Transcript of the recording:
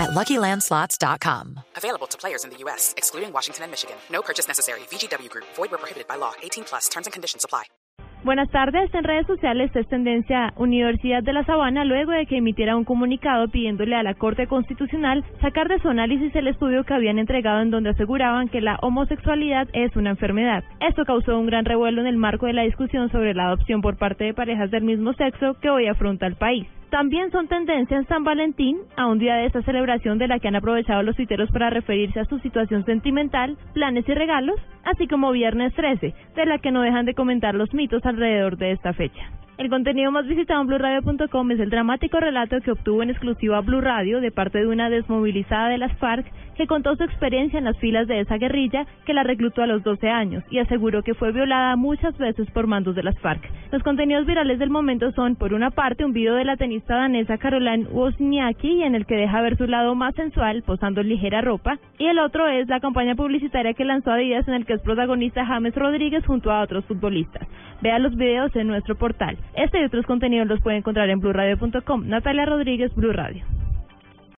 at LuckyLandSlots.com. Available to players in the U.S., excluding Washington and Michigan. No purchase necessary. VGW Group. Void where prohibited by law. 18 plus. Terms and conditions apply. Buenas tardes. En redes sociales es tendencia Universidad de la Sabana luego de que emitiera un comunicado pidiéndole a la Corte Constitucional sacar de su análisis el estudio que habían entregado en donde aseguraban que la homosexualidad es una enfermedad. Esto causó un gran revuelo en el marco de la discusión sobre la adopción por parte de parejas del mismo sexo que hoy afronta el país. También son tendencia en San Valentín, a un día de esta celebración de la que han aprovechado los tuiteros para referirse a su situación sentimental, planes y regalos, así como Viernes 13, de la que no dejan de comentar los mitos alrededor de esta fecha. El contenido más visitado en BluRadio.com es el dramático relato que obtuvo en exclusiva Blue Radio de parte de una desmovilizada de las FARC que contó su experiencia en las filas de esa guerrilla que la reclutó a los 12 años y aseguró que fue violada muchas veces por mandos de las FARC. Los contenidos virales del momento son, por una parte, un video de la tenista danesa Caroline Wozniacki en el que deja ver su lado más sensual posando en ligera ropa, y el otro es la campaña publicitaria que lanzó Adidas en el que es protagonista James Rodríguez junto a otros futbolistas. Vea los videos en nuestro portal. Este y otros contenidos los puede encontrar en blurradio.com. Natalia Rodríguez, Blue Radio.